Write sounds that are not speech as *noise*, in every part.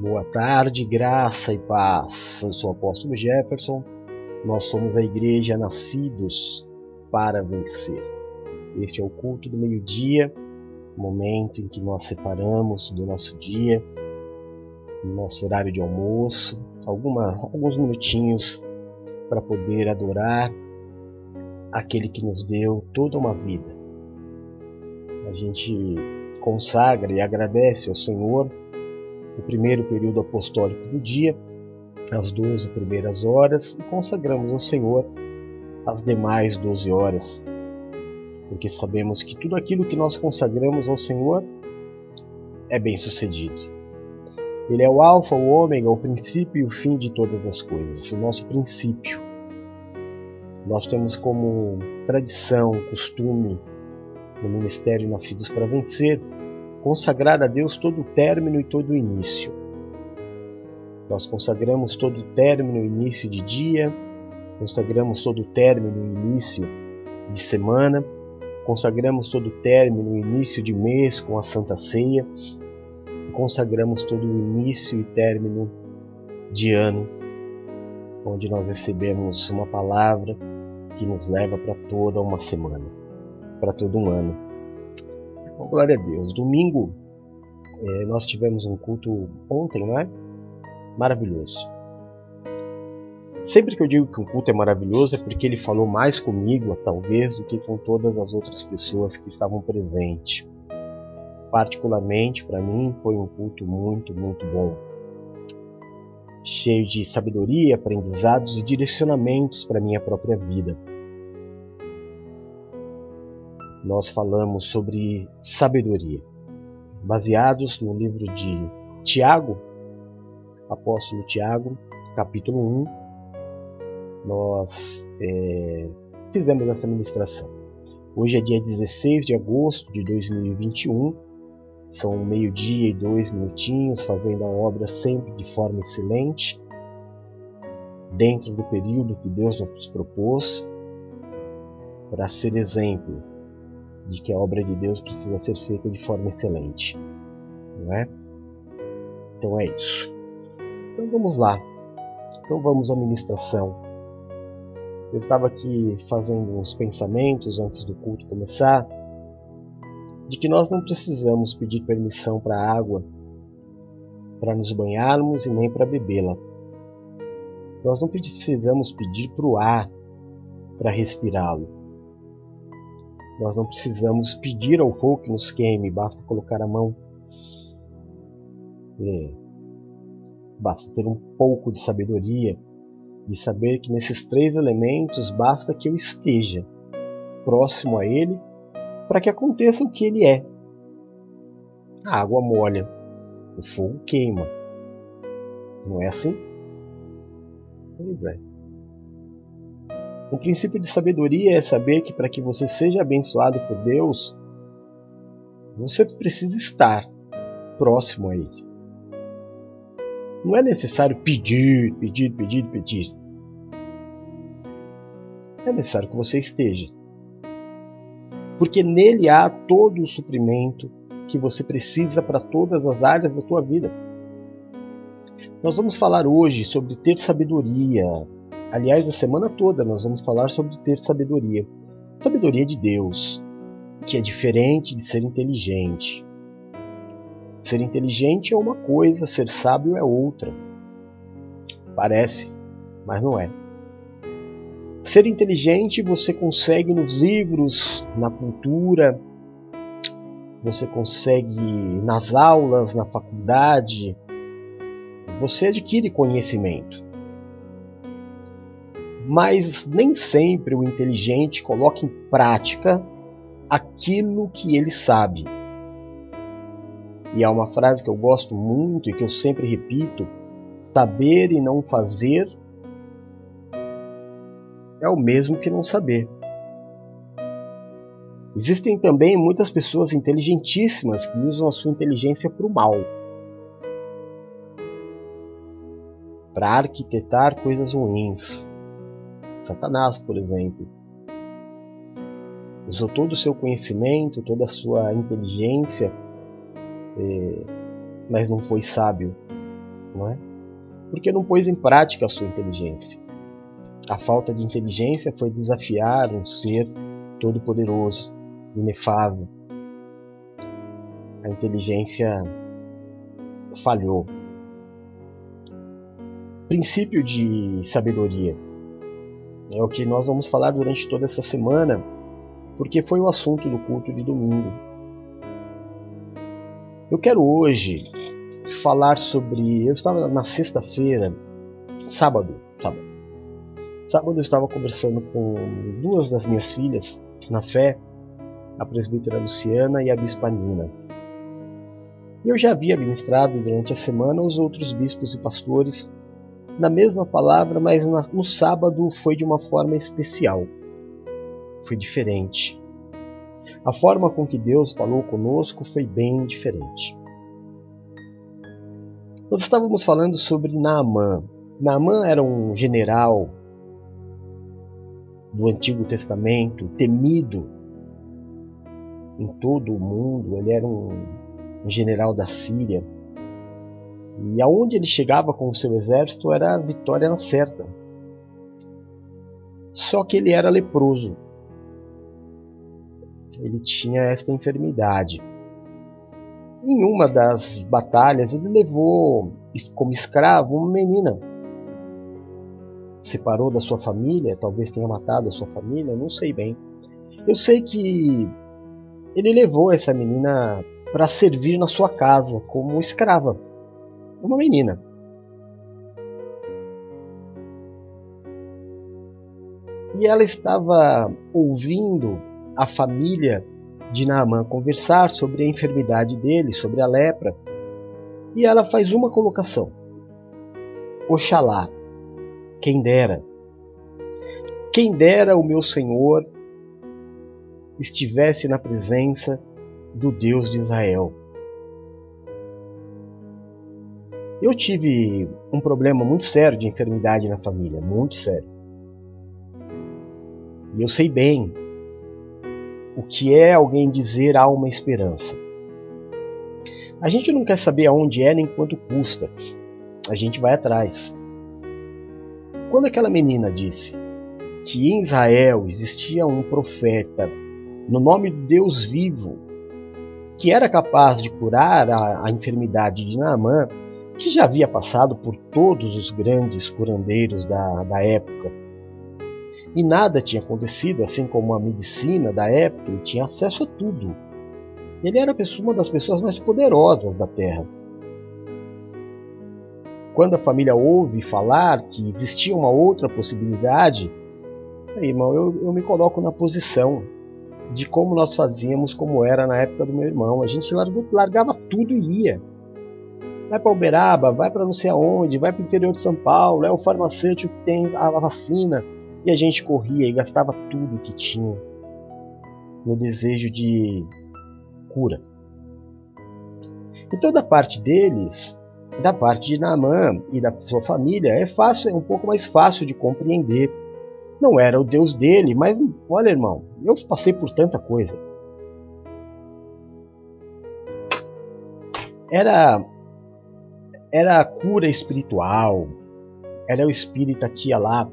Boa tarde, graça e paz. Eu sou o apóstolo Jefferson. Nós somos a igreja nascidos para vencer. Este é o culto do meio-dia, momento em que nós separamos do nosso dia, no nosso horário de almoço, alguma, alguns minutinhos para poder adorar aquele que nos deu toda uma vida. A gente consagra e agradece ao Senhor o primeiro período apostólico do dia, as 12 primeiras horas, e consagramos ao Senhor as demais 12 horas, porque sabemos que tudo aquilo que nós consagramos ao Senhor é bem sucedido. Ele é o Alfa, o Ômega, o princípio e o fim de todas as coisas, o nosso princípio. Nós temos como tradição, costume, no ministério Nascidos para Vencer, consagrar a Deus todo o término e todo o início. Nós consagramos todo o término e início de dia, consagramos todo o término e início de semana, consagramos todo o término e início de mês com a Santa Ceia, consagramos todo o início e término de ano, onde nós recebemos uma palavra que nos leva para toda uma semana, para todo um ano. Bom, glória a Deus. Domingo é, nós tivemos um culto ontem, não é? Maravilhoso. Sempre que eu digo que um culto é maravilhoso é porque ele falou mais comigo, talvez, do que com todas as outras pessoas que estavam presentes. Particularmente, para mim, foi um culto muito, muito bom. Cheio de sabedoria, aprendizados e direcionamentos para minha própria vida nós falamos sobre sabedoria, baseados no livro de Tiago, apóstolo Tiago, capítulo 1. Nós é, fizemos essa ministração. Hoje é dia 16 de agosto de 2021, são meio-dia e dois minutinhos, fazendo a obra sempre de forma excelente, dentro do período que Deus nos propôs, para ser exemplo de que a obra de Deus precisa ser feita de forma excelente, não é? Então é isso. Então vamos lá. Então vamos à ministração. Eu estava aqui fazendo uns pensamentos antes do culto começar, de que nós não precisamos pedir permissão para a água para nos banharmos e nem para bebê-la. Nós não precisamos pedir para o ar para respirá-lo. Nós não precisamos pedir ao fogo que nos queime, basta colocar a mão. É. Basta ter um pouco de sabedoria de saber que nesses três elementos basta que eu esteja próximo a ele para que aconteça o que ele é. A água molha, o fogo queima. Não é assim? Pois é. Um princípio de sabedoria é saber que para que você seja abençoado por Deus, você precisa estar próximo a Ele. Não é necessário pedir, pedir, pedir, pedir. É necessário que você esteja. Porque nele há todo o suprimento que você precisa para todas as áreas da tua vida. Nós vamos falar hoje sobre ter sabedoria, Aliás, a semana toda nós vamos falar sobre ter sabedoria. Sabedoria de Deus, que é diferente de ser inteligente. Ser inteligente é uma coisa, ser sábio é outra. Parece, mas não é. Ser inteligente você consegue nos livros, na cultura, você consegue nas aulas, na faculdade. Você adquire conhecimento mas nem sempre o inteligente coloca em prática aquilo que ele sabe. E há uma frase que eu gosto muito e que eu sempre repito: saber e não fazer é o mesmo que não saber. Existem também muitas pessoas inteligentíssimas que usam a sua inteligência para o mal. Para arquitetar coisas ruins, Satanás, por exemplo. Usou todo o seu conhecimento, toda a sua inteligência, é, mas não foi sábio. não é? Porque não pôs em prática a sua inteligência. A falta de inteligência foi desafiar um ser todo-poderoso, inefável. A inteligência falhou. Princípio de sabedoria é o que nós vamos falar durante toda essa semana, porque foi o assunto do culto de domingo. Eu quero hoje falar sobre. Eu estava na sexta-feira, sábado, sábado. Sábado eu estava conversando com duas das minhas filhas na fé, a presbítera Luciana e a bispa Nina. Eu já havia ministrado durante a semana os outros bispos e pastores na mesma palavra, mas no sábado foi de uma forma especial. Foi diferente. A forma com que Deus falou conosco foi bem diferente. Nós estávamos falando sobre Naamã. Naamã era um general do Antigo Testamento, temido em todo o mundo. Ele era um, general da Síria e aonde ele chegava com o seu exército era a vitória certa. Só que ele era leproso. Ele tinha esta enfermidade. Em uma das batalhas, ele levou como escravo uma menina. Separou da sua família, talvez tenha matado a sua família, não sei bem. Eu sei que ele levou essa menina para servir na sua casa como escrava uma menina. E ela estava ouvindo a família de Naamã conversar sobre a enfermidade dele, sobre a lepra. E ela faz uma colocação: Oxalá, quem dera, quem dera o meu Senhor estivesse na presença do Deus de Israel Eu tive um problema muito sério de enfermidade na família, muito sério. E eu sei bem o que é alguém dizer há uma esperança. A gente não quer saber aonde é nem quanto custa. A gente vai atrás. Quando aquela menina disse que em Israel existia um profeta no nome do Deus vivo que era capaz de curar a, a enfermidade de Naamã, que já havia passado por todos os grandes curandeiros da, da época. E nada tinha acontecido, assim como a medicina da época, ele tinha acesso a tudo. Ele era uma das pessoas mais poderosas da Terra. Quando a família ouve falar que existia uma outra possibilidade, aí, irmão, eu, eu me coloco na posição de como nós fazíamos, como era na época do meu irmão. A gente largava tudo e ia vai para Uberaba, vai para não sei aonde, vai para o interior de São Paulo, é o farmacêutico que tem a vacina. E a gente corria e gastava tudo que tinha no desejo de cura. Então, da parte deles, da parte de Naamã e da sua família, é fácil, é um pouco mais fácil de compreender. Não era o Deus dele, mas olha, irmão, eu passei por tanta coisa. Era era a cura espiritual, era o espírita que ia lá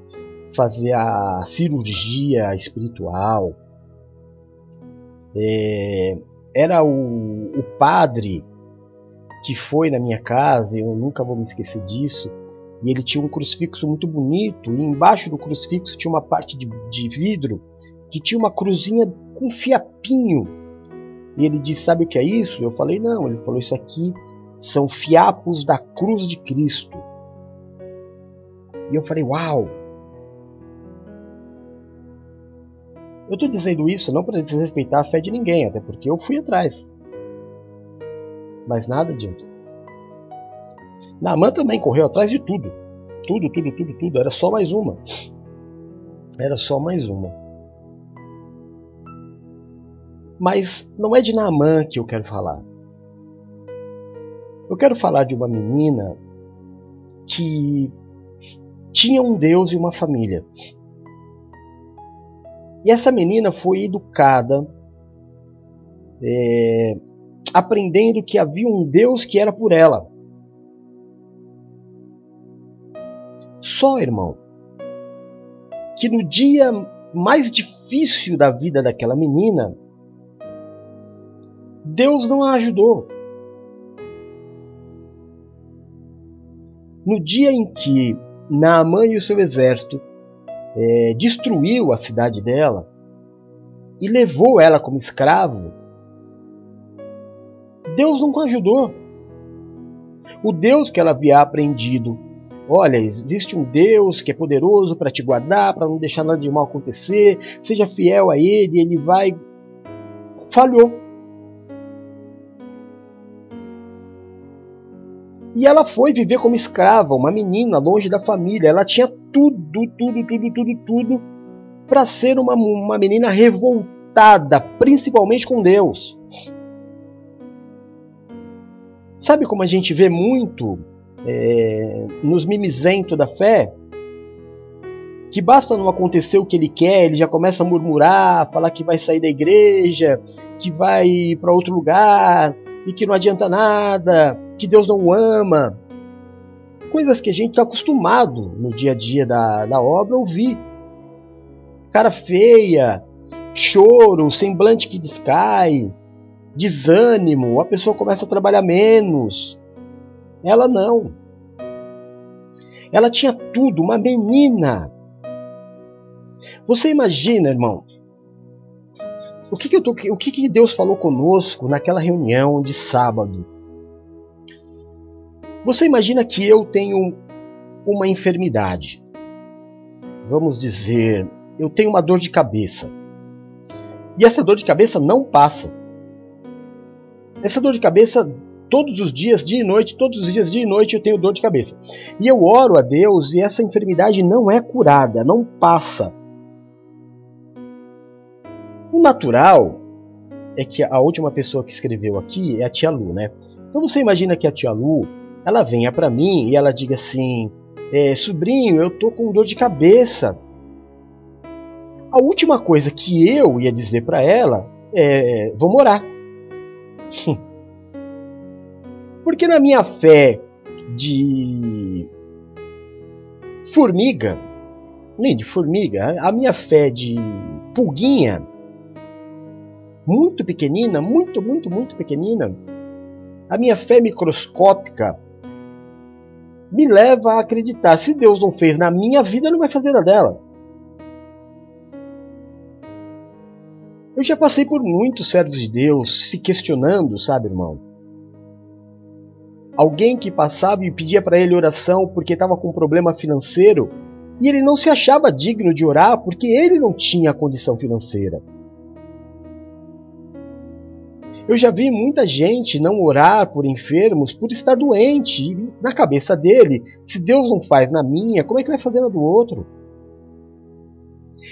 fazer a cirurgia espiritual, é, era o, o padre que foi na minha casa, eu nunca vou me esquecer disso, e ele tinha um crucifixo muito bonito, e embaixo do crucifixo tinha uma parte de, de vidro que tinha uma cruzinha com fiapinho. E ele disse: Sabe o que é isso? Eu falei: Não. Ele falou: Isso aqui são fiapos da cruz de Cristo. E eu falei, uau! Eu estou dizendo isso não para desrespeitar a fé de ninguém, até porque eu fui atrás. Mas nada adianta. Naamã também correu atrás de tudo. Tudo, tudo, tudo, tudo. Era só mais uma. Era só mais uma. Mas não é de Naamã que eu quero falar. Eu quero falar de uma menina que tinha um Deus e uma família. E essa menina foi educada, é, aprendendo que havia um Deus que era por ela. Só, irmão, que no dia mais difícil da vida daquela menina, Deus não a ajudou. No dia em que Naamã e o seu exército é, destruiu a cidade dela e levou ela como escravo, Deus não ajudou. O Deus que ela havia aprendido Olha, existe um Deus que é poderoso para te guardar, para não deixar nada de mal acontecer. Seja fiel a Ele, Ele vai. Falhou. E ela foi viver como escrava, uma menina longe da família. Ela tinha tudo, tudo, tudo, tudo, tudo para ser uma, uma menina revoltada, principalmente com Deus. Sabe como a gente vê muito é, nos mimizentos da fé, que basta não acontecer o que ele quer, ele já começa a murmurar, falar que vai sair da igreja, que vai para outro lugar e que não adianta nada, que Deus não o ama. Coisas que a gente está acostumado no dia a dia da, da obra ouvir. Cara feia, choro, semblante que descai, desânimo, a pessoa começa a trabalhar menos, ela não. Ela tinha tudo, uma menina. Você imagina, irmão, o que, que, tô, o que, que Deus falou conosco naquela reunião de sábado? Você imagina que eu tenho uma enfermidade. Vamos dizer, eu tenho uma dor de cabeça. E essa dor de cabeça não passa. Essa dor de cabeça todos os dias, dia e noite, todos os dias, dia e noite, eu tenho dor de cabeça. E eu oro a Deus e essa enfermidade não é curada, não passa. O natural é que a última pessoa que escreveu aqui é a tia Lu, né? Então você imagina que a tia Lu, ela venha para mim e ela diga assim: é, sobrinho, eu tô com dor de cabeça. A última coisa que eu ia dizer para ela é: vamos orar. *laughs* Porque na minha fé de formiga, nem de formiga, a minha fé de pulguinha, muito pequenina, muito, muito, muito pequenina, a minha fé microscópica me leva a acreditar: se Deus não fez na minha vida, não vai fazer na dela. Eu já passei por muitos servos de Deus se questionando, sabe, irmão? Alguém que passava e pedia para ele oração porque estava com um problema financeiro e ele não se achava digno de orar porque ele não tinha condição financeira. Eu já vi muita gente não orar por enfermos por estar doente. E na cabeça dele, se Deus não faz na minha, como é que vai fazer na do outro?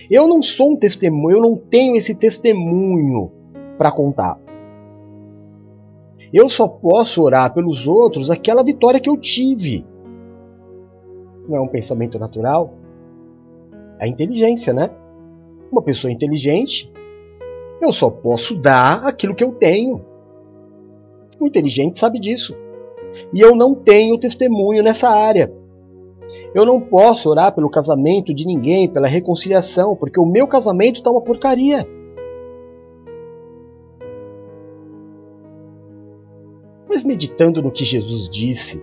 Eu não sou um testemunho, eu não tenho esse testemunho para contar. Eu só posso orar pelos outros aquela vitória que eu tive. Não é um pensamento natural? É a inteligência, né? Uma pessoa inteligente, eu só posso dar aquilo que eu tenho. O inteligente sabe disso. E eu não tenho testemunho nessa área. Eu não posso orar pelo casamento de ninguém, pela reconciliação, porque o meu casamento está uma porcaria. Mas meditando no que Jesus disse,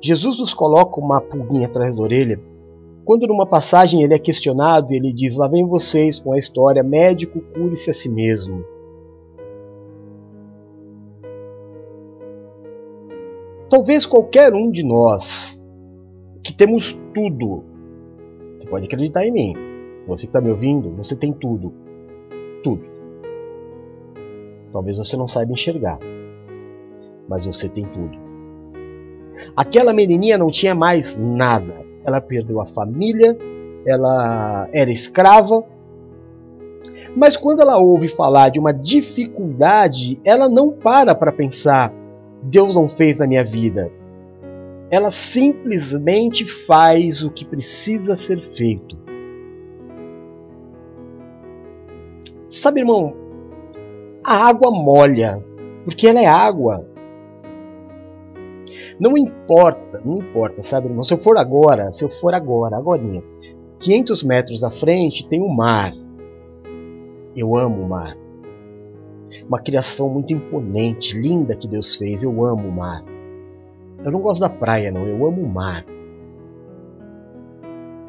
Jesus nos coloca uma pulguinha atrás da orelha. Quando numa passagem ele é questionado ele diz: Lá vem vocês com a história, médico, cure-se a si mesmo. Talvez qualquer um de nós que temos tudo, você pode acreditar em mim, você que está me ouvindo, você tem tudo. Tudo. Talvez você não saiba enxergar mas você tem tudo. Aquela menininha não tinha mais nada. Ela perdeu a família, ela era escrava. Mas quando ela ouve falar de uma dificuldade, ela não para para pensar: Deus não fez na minha vida. Ela simplesmente faz o que precisa ser feito. Sabe, irmão, a água molha, porque ela é água. Não importa, não importa, sabe, irmão? Se eu for agora, se eu for agora, agora, 500 metros à frente tem o um mar. Eu amo o mar. Uma criação muito imponente, linda que Deus fez. Eu amo o mar. Eu não gosto da praia, não. Eu amo o mar.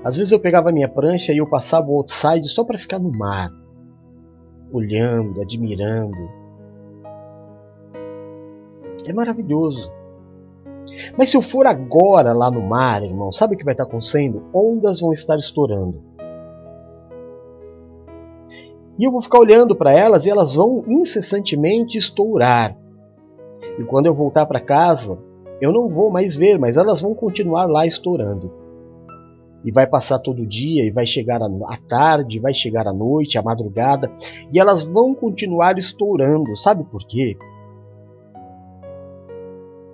Às vezes eu pegava a minha prancha e eu passava o outside só para ficar no mar, olhando, admirando. É maravilhoso. Mas se eu for agora lá no mar, irmão, sabe o que vai estar acontecendo? Ondas vão estar estourando. E eu vou ficar olhando para elas e elas vão incessantemente estourar. E quando eu voltar para casa, eu não vou mais ver, mas elas vão continuar lá estourando. E vai passar todo dia, e vai chegar à tarde, vai chegar à noite, à madrugada, e elas vão continuar estourando. Sabe por quê?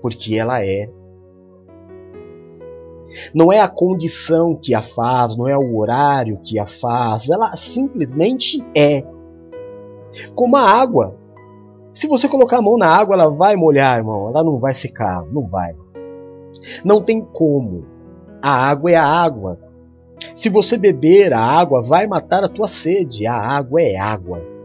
Porque ela é. Não é a condição que a faz, não é o horário que a faz, ela simplesmente é. Como a água. Se você colocar a mão na água, ela vai molhar, irmão. Ela não vai secar, não vai. Não tem como. A água é a água. Se você beber a água, vai matar a tua sede. A água é água.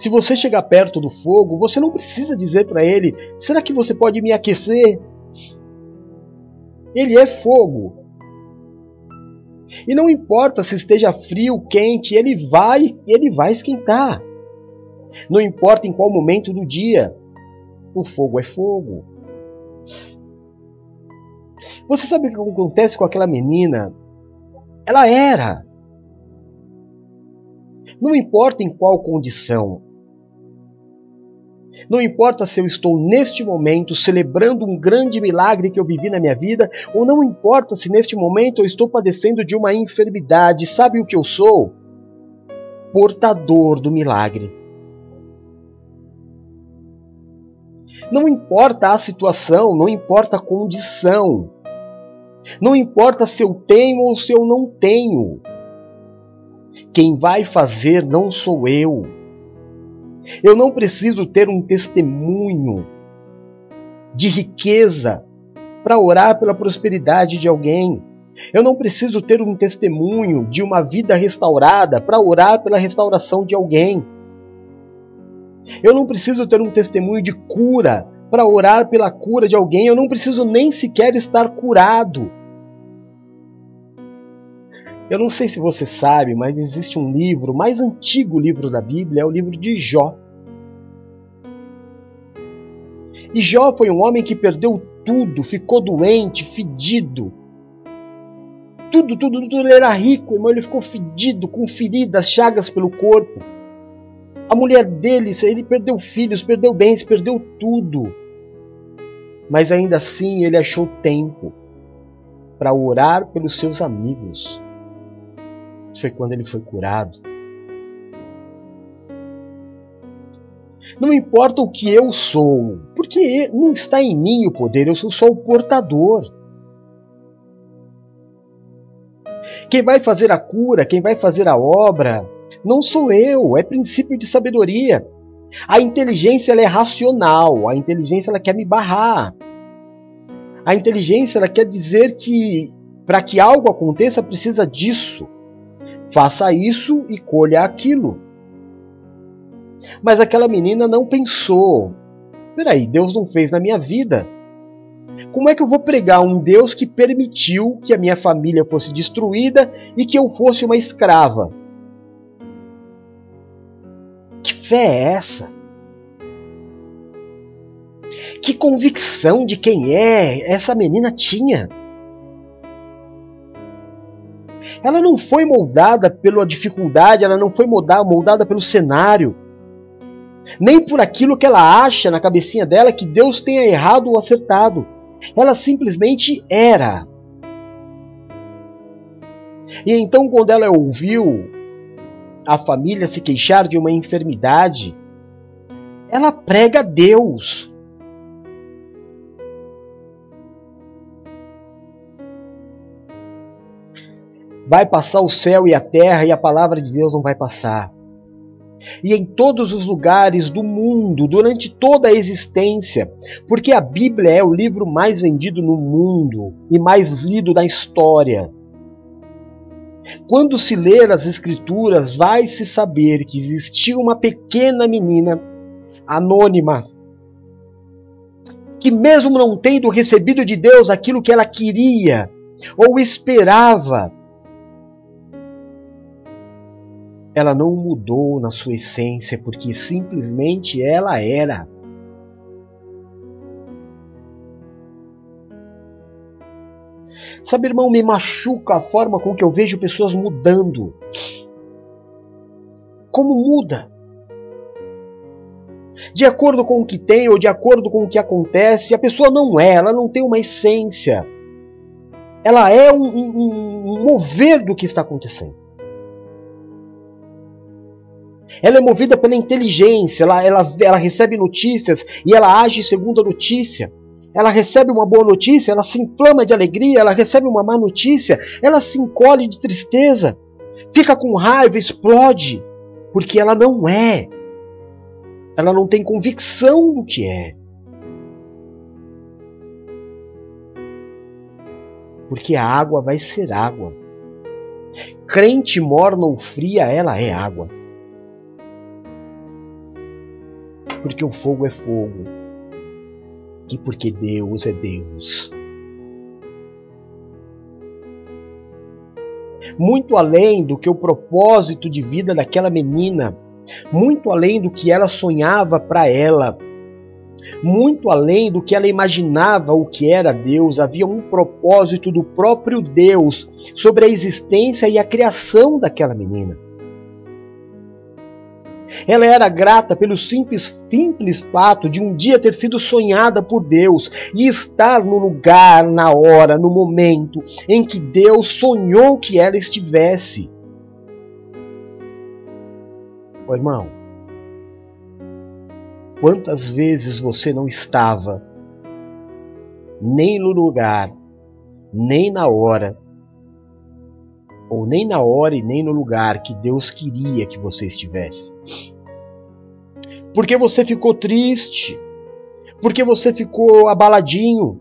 Se você chegar perto do fogo, você não precisa dizer para ele: será que você pode me aquecer? Ele é fogo. E não importa se esteja frio, quente, ele vai, ele vai esquentar. Não importa em qual momento do dia, o fogo é fogo. Você sabe o que acontece com aquela menina? Ela era. Não importa em qual condição, não importa se eu estou neste momento celebrando um grande milagre que eu vivi na minha vida, ou não importa se neste momento eu estou padecendo de uma enfermidade, sabe o que eu sou? Portador do milagre. Não importa a situação, não importa a condição, não importa se eu tenho ou se eu não tenho. Quem vai fazer não sou eu eu não preciso ter um testemunho de riqueza para orar pela prosperidade de alguém. Eu não preciso ter um testemunho de uma vida restaurada para orar pela restauração de alguém. Eu não preciso ter um testemunho de cura para orar pela cura de alguém. Eu não preciso nem sequer estar curado. Eu não sei se você sabe, mas existe um livro, o mais antigo livro da Bíblia, é o livro de Jó. E Jó foi um homem que perdeu tudo, ficou doente, fedido. Tudo, tudo, tudo. Ele era rico, irmão, ele ficou fedido, com feridas, chagas pelo corpo. A mulher dele, ele perdeu filhos, perdeu bens, perdeu tudo. Mas ainda assim ele achou tempo para orar pelos seus amigos foi quando ele foi curado. Não importa o que eu sou, porque não está em mim o poder, eu sou só o portador. Quem vai fazer a cura, quem vai fazer a obra, não sou eu, é princípio de sabedoria. A inteligência ela é racional, a inteligência ela quer me barrar. A inteligência ela quer dizer que para que algo aconteça precisa disso. Faça isso e colha aquilo. Mas aquela menina não pensou. Peraí, Deus não fez na minha vida. Como é que eu vou pregar um Deus que permitiu que a minha família fosse destruída e que eu fosse uma escrava? Que fé é essa? Que convicção de quem é essa menina tinha? Ela não foi moldada pela dificuldade, ela não foi moldada, moldada pelo cenário, nem por aquilo que ela acha na cabecinha dela que Deus tenha errado ou acertado. Ela simplesmente era. E então, quando ela ouviu a família se queixar de uma enfermidade, ela prega a Deus. Vai passar o céu e a terra e a palavra de Deus não vai passar. e em todos os lugares do mundo, durante toda a existência, porque a Bíblia é o livro mais vendido no mundo e mais lido da história. Quando se ler as Escrituras, vai se saber que existia uma pequena menina anônima que, mesmo não tendo recebido de Deus aquilo que ela queria ou esperava, ela não mudou na sua essência, porque simplesmente ela era. Sabe, irmão, me machuca a forma com que eu vejo pessoas mudando. Como muda? De acordo com o que tem ou de acordo com o que acontece, a pessoa não é, ela não tem uma essência. Ela é um, um, um mover do que está acontecendo. Ela é movida pela inteligência, ela, ela, ela recebe notícias e ela age segundo a notícia. Ela recebe uma boa notícia, ela se inflama de alegria, ela recebe uma má notícia, ela se encolhe de tristeza, fica com raiva, explode, porque ela não é. Ela não tem convicção do que é. Porque a água vai ser água. Crente morna ou fria, ela é água. Porque o fogo é fogo e porque Deus é Deus. Muito além do que o propósito de vida daquela menina, muito além do que ela sonhava para ela, muito além do que ela imaginava o que era Deus, havia um propósito do próprio Deus sobre a existência e a criação daquela menina. Ela era grata pelo simples, simples fato de um dia ter sido sonhada por Deus e estar no lugar, na hora, no momento em que Deus sonhou que ela estivesse. Ô irmão, quantas vezes você não estava nem no lugar, nem na hora, ou nem na hora e nem no lugar que Deus queria que você estivesse. Porque você ficou triste, porque você ficou abaladinho,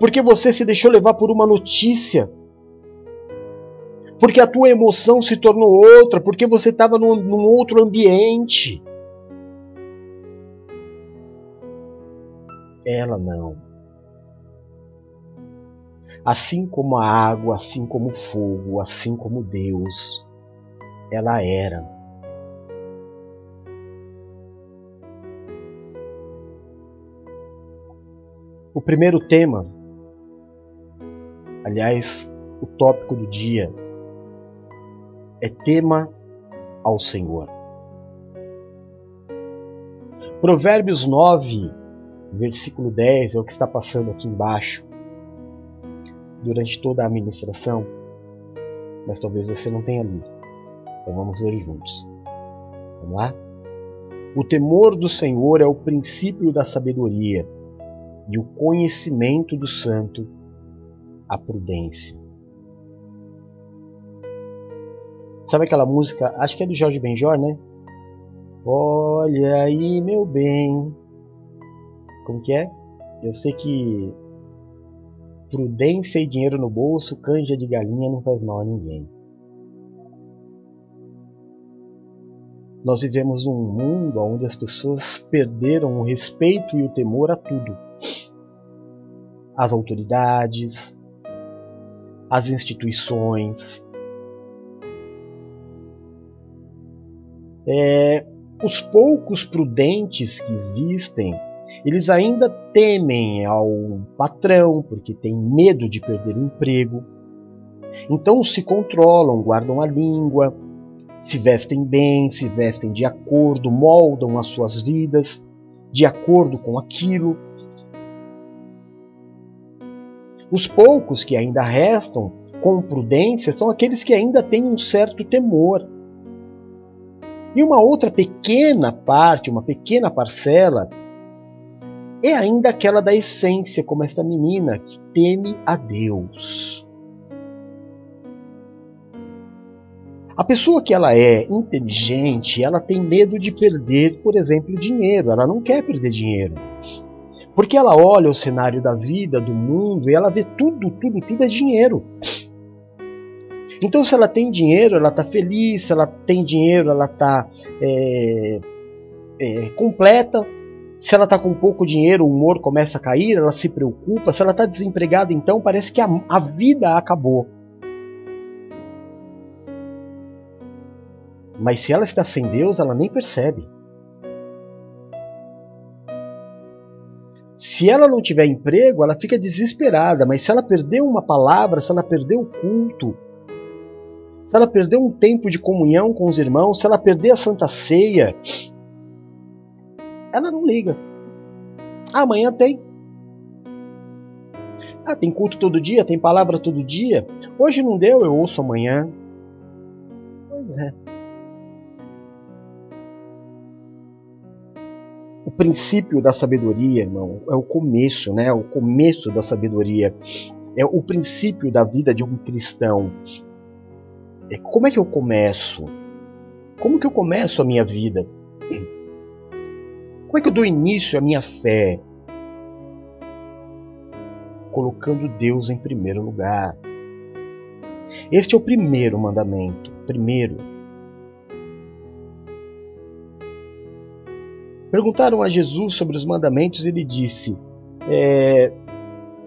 porque você se deixou levar por uma notícia, porque a tua emoção se tornou outra, porque você estava num, num outro ambiente. Ela não assim como a água, assim como o fogo, assim como Deus, ela era. O primeiro tema, aliás, o tópico do dia, é tema ao Senhor. Provérbios 9, versículo 10 é o que está passando aqui embaixo durante toda a administração, mas talvez você não tenha lido. Então vamos ler juntos. Vamos lá? O temor do Senhor é o princípio da sabedoria, e o conhecimento do santo, a prudência. Sabe aquela música? Acho que é do Jorge Benjor, né? Olha aí, meu bem. Como que é? Eu sei que Prudência e dinheiro no bolso, canja de galinha não faz mal a ninguém. Nós vivemos um mundo onde as pessoas perderam o respeito e o temor a tudo. As autoridades, as instituições, é, os poucos prudentes que existem eles ainda temem ao patrão porque têm medo de perder o emprego. Então se controlam, guardam a língua, se vestem bem, se vestem de acordo, moldam as suas vidas de acordo com aquilo. Os poucos que ainda restam com prudência são aqueles que ainda têm um certo temor. E uma outra pequena parte, uma pequena parcela, é ainda aquela da essência, como esta menina que teme a Deus. A pessoa que ela é inteligente, ela tem medo de perder, por exemplo, dinheiro. Ela não quer perder dinheiro. Porque ela olha o cenário da vida, do mundo, e ela vê tudo, tudo, tudo é dinheiro. Então, se ela tem dinheiro, ela está feliz, se ela tem dinheiro, ela está é, é, completa. Se ela está com pouco dinheiro, o humor começa a cair, ela se preocupa. Se ela está desempregada, então parece que a, a vida acabou. Mas se ela está sem Deus, ela nem percebe. Se ela não tiver emprego, ela fica desesperada, mas se ela perder uma palavra, se ela perder o culto, se ela perder um tempo de comunhão com os irmãos, se ela perder a Santa Ceia, ela não liga. Amanhã tem. Ah, tem culto todo dia, tem palavra todo dia. Hoje não deu, eu ouço amanhã. Pois é. O princípio da sabedoria, irmão, é o começo, né? O começo da sabedoria. É o princípio da vida de um cristão. É como é que eu começo? Como que eu começo a minha vida? Como é que eu dou início à minha fé? Colocando Deus em primeiro lugar. Este é o primeiro mandamento. Primeiro. Perguntaram a Jesus sobre os mandamentos e ele disse: é,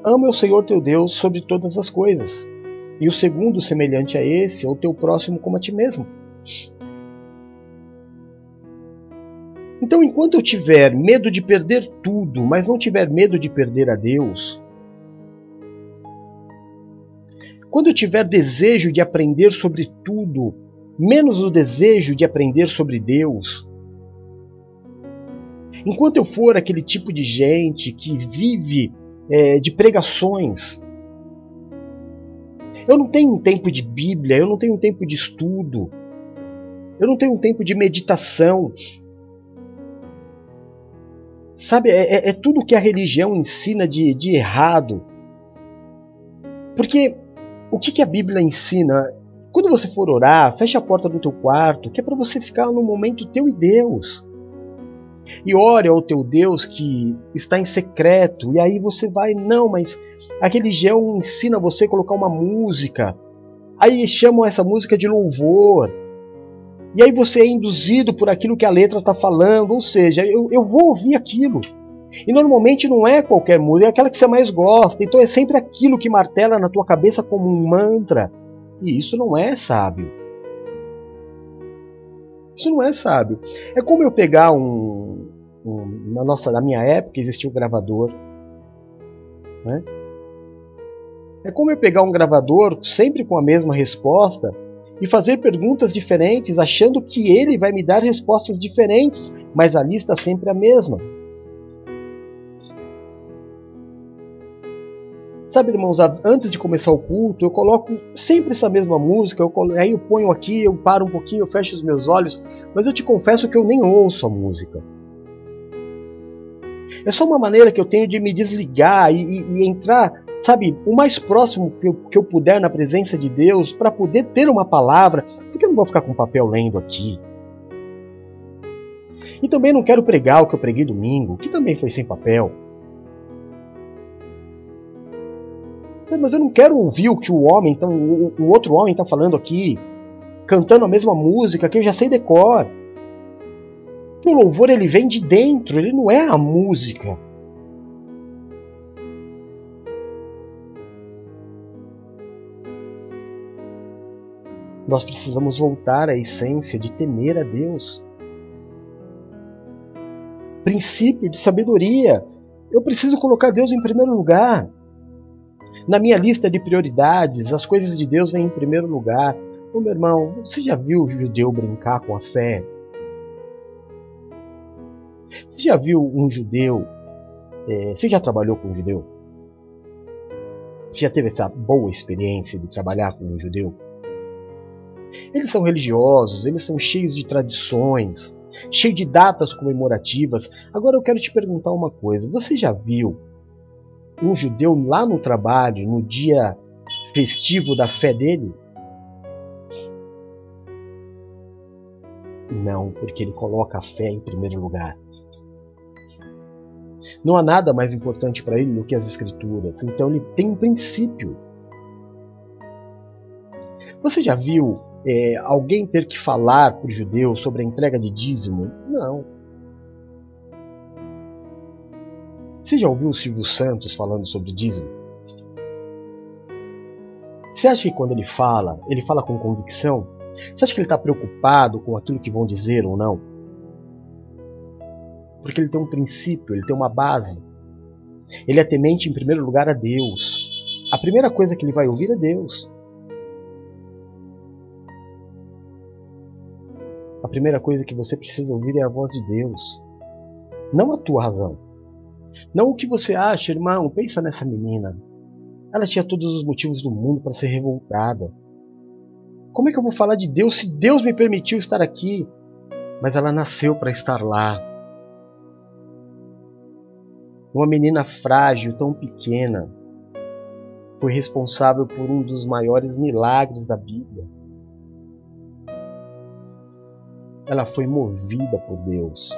Ama o Senhor teu Deus sobre todas as coisas e o segundo, semelhante a esse, é o teu próximo como a ti mesmo. Então, enquanto eu tiver medo de perder tudo, mas não tiver medo de perder a Deus, quando eu tiver desejo de aprender sobre tudo, menos o desejo de aprender sobre Deus, enquanto eu for aquele tipo de gente que vive é, de pregações, eu não tenho um tempo de Bíblia, eu não tenho um tempo de estudo, eu não tenho um tempo de meditação. Sabe, é, é, é tudo que a religião ensina de, de errado. Porque o que, que a Bíblia ensina? Quando você for orar, feche a porta do teu quarto, que é para você ficar no momento teu e Deus. E ore ao teu Deus que está em secreto. E aí você vai, não, mas a religião ensina você a colocar uma música. Aí chamam essa música de louvor. E aí você é induzido por aquilo que a letra está falando. Ou seja, eu, eu vou ouvir aquilo. E normalmente não é qualquer música, é aquela que você mais gosta. Então é sempre aquilo que martela na tua cabeça como um mantra. E isso não é sábio. Isso não é sábio. É como eu pegar um, um na nossa, na minha época existia o um gravador, né? É como eu pegar um gravador sempre com a mesma resposta e fazer perguntas diferentes, achando que ele vai me dar respostas diferentes, mas a lista sempre é a mesma. Sabe, irmãos, antes de começar o culto, eu coloco sempre essa mesma música, eu aí eu ponho aqui, eu paro um pouquinho, eu fecho os meus olhos, mas eu te confesso que eu nem ouço a música. É só uma maneira que eu tenho de me desligar e, e, e entrar, sabe, o mais próximo que eu, que eu puder na presença de Deus para poder ter uma palavra, porque eu não vou ficar com papel lendo aqui. E também não quero pregar o que eu preguei domingo, que também foi sem papel. Mas eu não quero ouvir o que o homem, então, o, outro homem está falando aqui, cantando a mesma música que eu já sei decor. O louvor ele vem de dentro, ele não é a música. Nós precisamos voltar à essência de temer a Deus. Princípio de sabedoria. Eu preciso colocar Deus em primeiro lugar. Na minha lista de prioridades, as coisas de Deus vêm em primeiro lugar. Ô meu irmão, você já viu o judeu brincar com a fé? Você já viu um judeu? É, você já trabalhou com um judeu? Você já teve essa boa experiência de trabalhar com um judeu? Eles são religiosos, eles são cheios de tradições, cheios de datas comemorativas. Agora eu quero te perguntar uma coisa: você já viu um judeu lá no trabalho, no dia festivo da fé dele? Não, porque ele coloca a fé em primeiro lugar. Não há nada mais importante para ele do que as Escrituras. Então ele tem um princípio. Você já viu é, alguém ter que falar para o judeu sobre a entrega de dízimo? Não. Você já ouviu o Silvio Santos falando sobre dízimo? Você acha que quando ele fala, ele fala com convicção? Você acha que ele está preocupado com aquilo que vão dizer ou não? Porque ele tem um princípio, ele tem uma base. Ele é temente em primeiro lugar a Deus. A primeira coisa que ele vai ouvir é Deus. A primeira coisa que você precisa ouvir é a voz de Deus, não a tua razão. Não o que você acha, irmão. Pensa nessa menina. Ela tinha todos os motivos do mundo para ser revoltada. Como é que eu vou falar de Deus se Deus me permitiu estar aqui? Mas ela nasceu para estar lá. Uma menina frágil, tão pequena, foi responsável por um dos maiores milagres da Bíblia. Ela foi movida por Deus.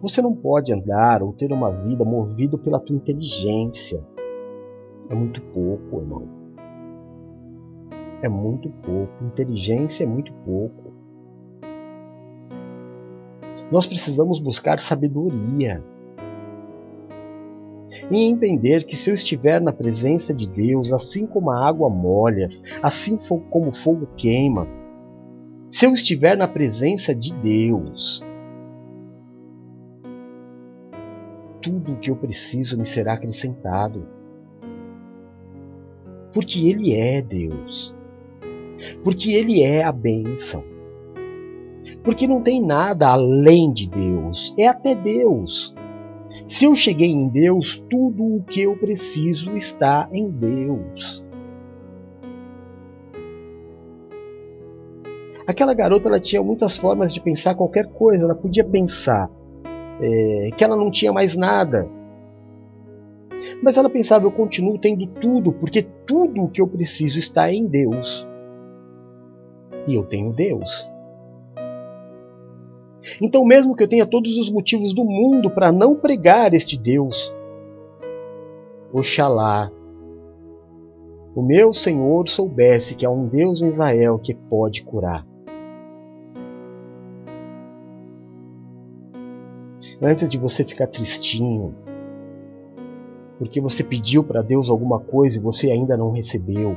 Você não pode andar ou ter uma vida movido pela tua inteligência. É muito pouco, irmão. É muito pouco. Inteligência é muito pouco. Nós precisamos buscar sabedoria. E entender que se eu estiver na presença de Deus, assim como a água molha, assim como o fogo queima, se eu estiver na presença de Deus, tudo o que eu preciso me será acrescentado. Porque Ele é Deus. Porque Ele é a bênção. Porque não tem nada além de Deus, é até Deus. Se eu cheguei em Deus, tudo o que eu preciso está em Deus. Aquela garota ela tinha muitas formas de pensar qualquer coisa. Ela podia pensar é, que ela não tinha mais nada. Mas ela pensava: eu continuo tendo tudo, porque tudo o que eu preciso está em Deus. E eu tenho Deus. Então, mesmo que eu tenha todos os motivos do mundo para não pregar este Deus, Oxalá o meu Senhor soubesse que há um Deus em Israel que pode curar. Antes de você ficar tristinho, porque você pediu para Deus alguma coisa e você ainda não recebeu.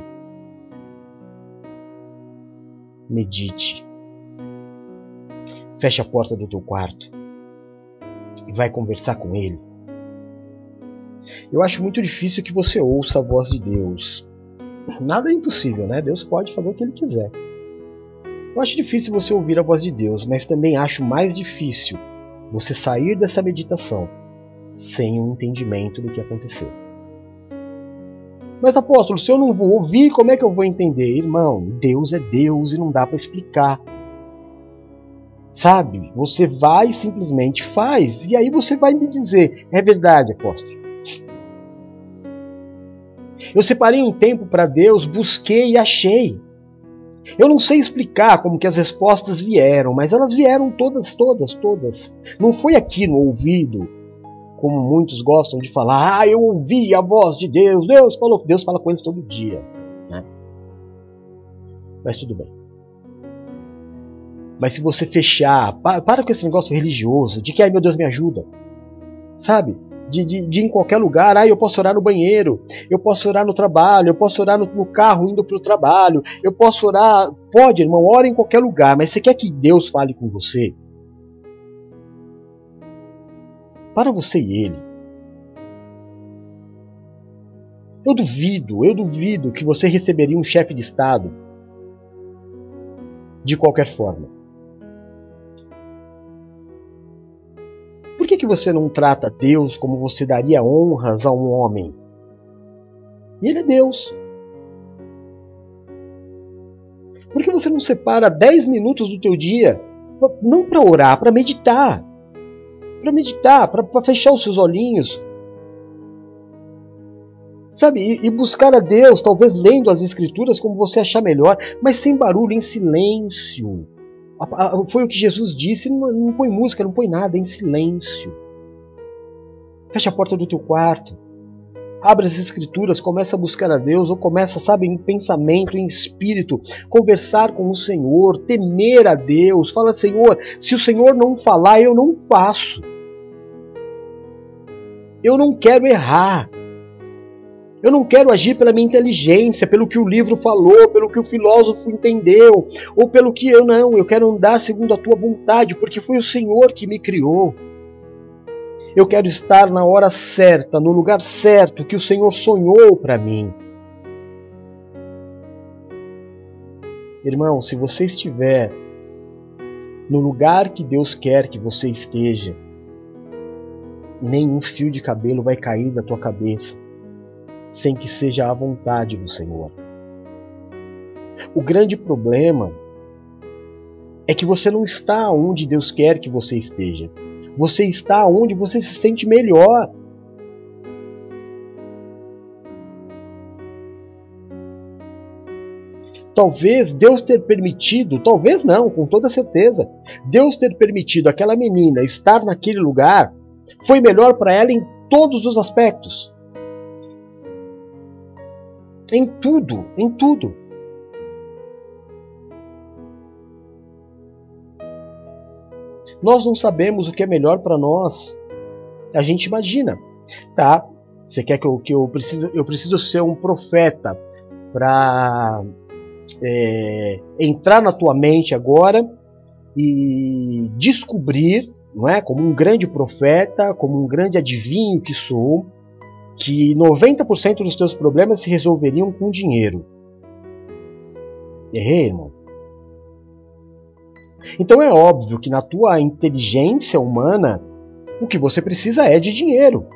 Medite. Feche a porta do teu quarto e vai conversar com Ele. Eu acho muito difícil que você ouça a voz de Deus. Nada é impossível, né? Deus pode fazer o que Ele quiser. Eu acho difícil você ouvir a voz de Deus, mas também acho mais difícil você sair dessa meditação sem um entendimento do que aconteceu. Mas apóstolo, se eu não vou ouvir, como é que eu vou entender? Irmão, Deus é Deus e não dá para explicar. Sabe? Você vai simplesmente faz. E aí você vai me dizer: é verdade, apóstolo. Eu separei um tempo para Deus, busquei e achei. Eu não sei explicar como que as respostas vieram, mas elas vieram todas, todas, todas. Não foi aqui no ouvido, como muitos gostam de falar, ah, eu ouvi a voz de Deus, Deus falou, Deus fala com eles todo dia. Né? Mas tudo bem. Mas se você fechar, para, para com esse negócio religioso, de que, ai meu Deus, me ajuda. Sabe? De, de, de, ir em qualquer lugar. Ah, eu posso orar no banheiro, eu posso orar no trabalho, eu posso orar no, no carro indo para o trabalho, eu posso orar. Pode, irmão, ora em qualquer lugar, mas você quer que Deus fale com você? Para você e Ele. Eu duvido, eu duvido que você receberia um chefe de Estado de qualquer forma. Que, você não trata Deus como você daria honras a um homem? E ele é Deus. Por que você não separa 10 minutos do teu dia, não para orar, para meditar? Para meditar, para fechar os seus olhinhos. Sabe, e, e buscar a Deus, talvez lendo as Escrituras como você achar melhor, mas sem barulho, em silêncio. Foi o que Jesus disse, não, põe música, não põe nada, é em silêncio. Fecha a porta do teu quarto. Abre as escrituras, começa a buscar a Deus, ou começa, sabe, em pensamento, em espírito, conversar com o Senhor, temer a Deus. Fala, Senhor, se o Senhor não falar, eu não faço. Eu não quero errar. Eu não quero agir pela minha inteligência, pelo que o livro falou, pelo que o filósofo entendeu, ou pelo que eu não. Eu quero andar segundo a tua vontade, porque foi o Senhor que me criou. Eu quero estar na hora certa, no lugar certo que o Senhor sonhou para mim. Irmão, se você estiver no lugar que Deus quer que você esteja, nenhum fio de cabelo vai cair da tua cabeça sem que seja a vontade do Senhor. O grande problema é que você não está onde Deus quer que você esteja. Você está onde você se sente melhor. Talvez Deus ter permitido, talvez não, com toda certeza, Deus ter permitido aquela menina estar naquele lugar foi melhor para ela em todos os aspectos. Em tudo, em tudo. Nós não sabemos o que é melhor para nós. A gente imagina, tá? Você quer que eu, que eu preciso, eu preciso ser um profeta para é, entrar na tua mente agora e descobrir, não é? Como um grande profeta, como um grande adivinho que sou, que 90% dos teus problemas se resolveriam com dinheiro. Errei, irmão? Então é óbvio que na tua inteligência humana, o que você precisa é de dinheiro.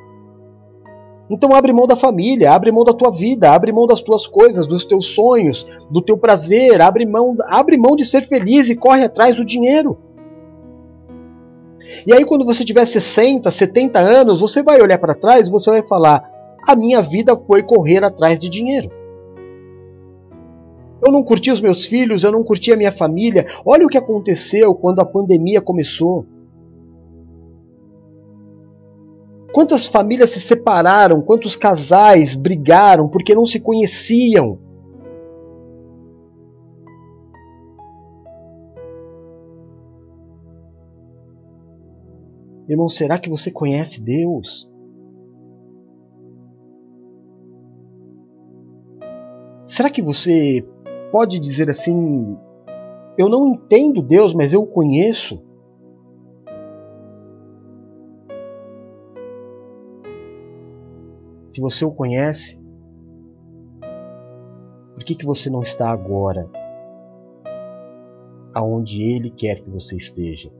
Então abre mão da família, abre mão da tua vida, abre mão das tuas coisas, dos teus sonhos, do teu prazer, abre mão, abre mão de ser feliz e corre atrás do dinheiro. E aí quando você tiver 60, 70 anos, você vai olhar para trás e você vai falar: a minha vida foi correr atrás de dinheiro. Eu não curti os meus filhos, eu não curti a minha família. Olha o que aconteceu quando a pandemia começou. Quantas famílias se separaram, quantos casais brigaram porque não se conheciam. Irmão, será que você conhece Deus? Será que você pode dizer assim: Eu não entendo Deus, mas eu o conheço? Se você o conhece, por que, que você não está agora aonde Ele quer que você esteja?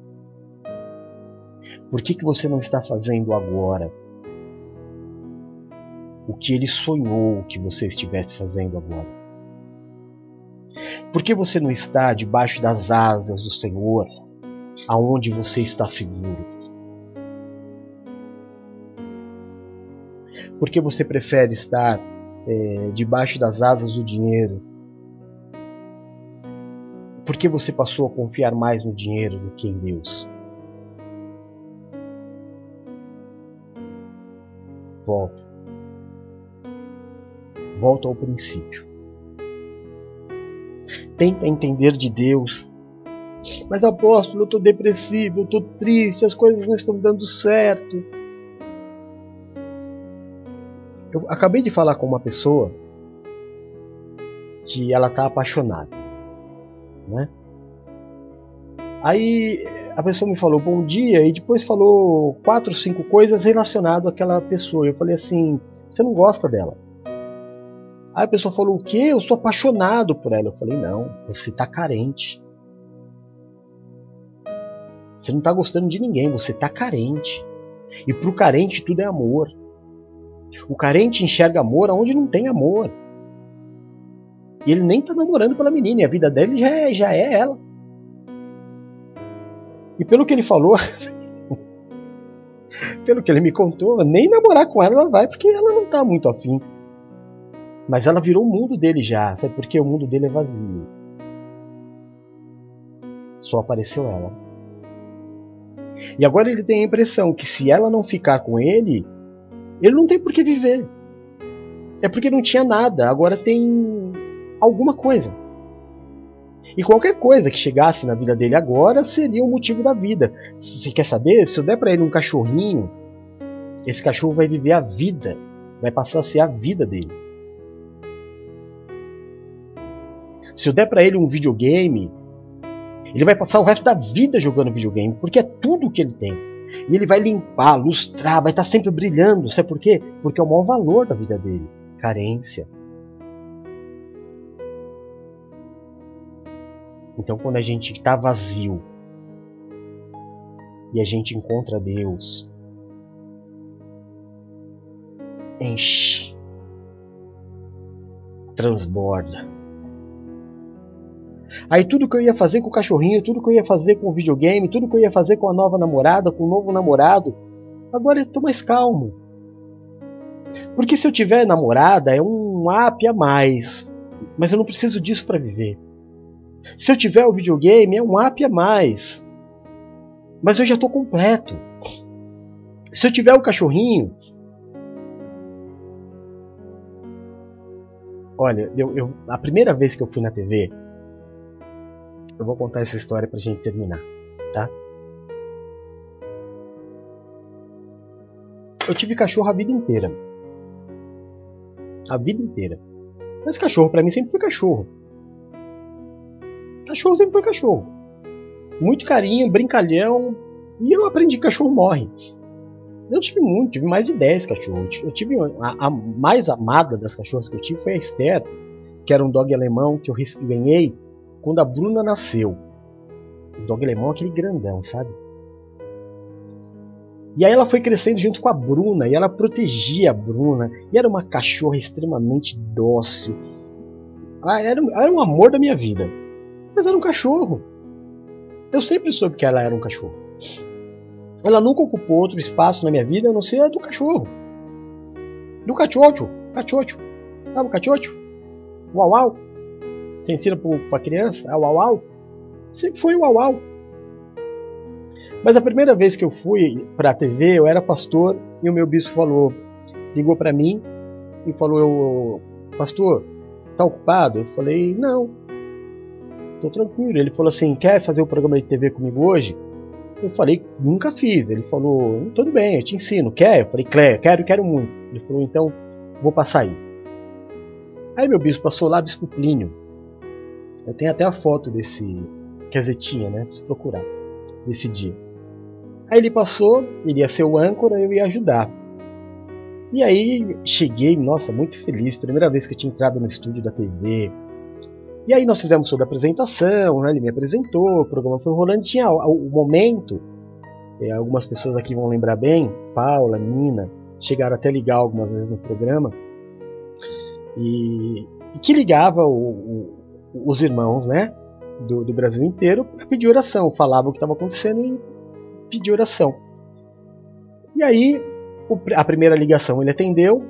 Por que, que você não está fazendo agora o que ele sonhou que você estivesse fazendo agora? Por que você não está debaixo das asas do Senhor, aonde você está seguro? Por que você prefere estar é, debaixo das asas do dinheiro? Por que você passou a confiar mais no dinheiro do que em Deus? Volta volta ao princípio. Tenta entender de Deus. Mas apóstolo, eu estou depressivo, eu estou triste, as coisas não estão dando certo. Eu acabei de falar com uma pessoa que ela está apaixonada, né? Aí a pessoa me falou bom dia e depois falou quatro, cinco coisas relacionadas àquela pessoa. Eu falei assim: você não gosta dela? Aí a pessoa falou: O quê? Eu sou apaixonado por ela. Eu falei: Não, você está carente. Você não está gostando de ninguém, você está carente. E para o carente tudo é amor. O carente enxerga amor aonde não tem amor. E ele nem está namorando pela menina, e a vida dele já é, já é ela. E pelo que ele falou, *laughs* pelo que ele me contou, nem namorar com ela ela vai, porque ela não está muito afim. Mas ela virou o mundo dele já, sabe? Porque o mundo dele é vazio. Só apareceu ela. E agora ele tem a impressão que se ela não ficar com ele, ele não tem por que viver. É porque não tinha nada, agora tem alguma coisa. E qualquer coisa que chegasse na vida dele agora seria o motivo da vida. Você quer saber? Se eu der para ele um cachorrinho, esse cachorro vai viver a vida, vai passar a ser a vida dele. Se eu der para ele um videogame, ele vai passar o resto da vida jogando videogame, porque é tudo que ele tem. E ele vai limpar, lustrar, vai estar sempre brilhando. Sabe por quê? Porque é o maior valor da vida dele carência. Então, quando a gente está vazio e a gente encontra Deus, enche, transborda. Aí tudo que eu ia fazer com o cachorrinho, tudo que eu ia fazer com o videogame, tudo que eu ia fazer com a nova namorada, com o novo namorado, agora eu estou mais calmo. Porque se eu tiver namorada, é um app a mais. Mas eu não preciso disso para viver. Se eu tiver o videogame, é um app a mais. Mas eu já estou completo. Se eu tiver o cachorrinho. Olha, eu, eu, a primeira vez que eu fui na TV, eu vou contar essa história pra gente terminar, tá? Eu tive cachorro a vida inteira. A vida inteira. Mas cachorro para mim sempre foi cachorro. Cachorro sempre foi cachorro. Muito carinho, brincalhão. E eu aprendi que cachorro morre. Eu tive muito, tive mais de 10 cachorros. Eu tive a, a mais amada das cachorras que eu tive foi a Esther, que era um dog alemão que eu ganhei quando a Bruna nasceu. O dog alemão é aquele grandão, sabe? E aí ela foi crescendo junto com a Bruna e ela protegia a Bruna. E era uma cachorra extremamente dócil. Ah, era, era um amor da minha vida. Mas era um cachorro. Eu sempre soube que ela era um cachorro. Ela nunca ocupou outro espaço na minha vida a não ser a do cachorro. Do cachocho. Cachocho. Sabe o cachocho? Uau uau. Você ensina para criança? É o uau uau. Sempre foi o uau uau. Mas a primeira vez que eu fui para a TV, eu era pastor e o meu bispo falou, ligou para mim e falou: eu, Pastor, tá ocupado? Eu falei: Não, tô tranquilo. Ele falou assim: Quer fazer o programa de TV comigo hoje? Eu falei: Nunca fiz. Ele falou: Tudo bem, eu te ensino. Quer? Eu falei: Quero, quero, quero muito. Ele falou: Então, vou passar aí. Aí meu bispo passou lá, bispo Plínio. Eu tenho até a foto desse. Quer dizer, tinha, né? Preciso procurar. Desse dia. Aí ele passou, ele ia ser o âncora, eu ia ajudar. E aí cheguei, nossa, muito feliz, primeira vez que eu tinha entrado no estúdio da TV. E aí nós fizemos toda a apresentação, né? ele me apresentou, o programa foi rolando, tinha o, momento, é, algumas pessoas aqui vão lembrar bem, Paula, Nina, chegaram até ligar algumas vezes no programa, e, e que ligava o, o, os irmãos, né, do, do Brasil inteiro para pedir oração, falava o que estava acontecendo e pedir oração. E aí, a primeira ligação ele atendeu,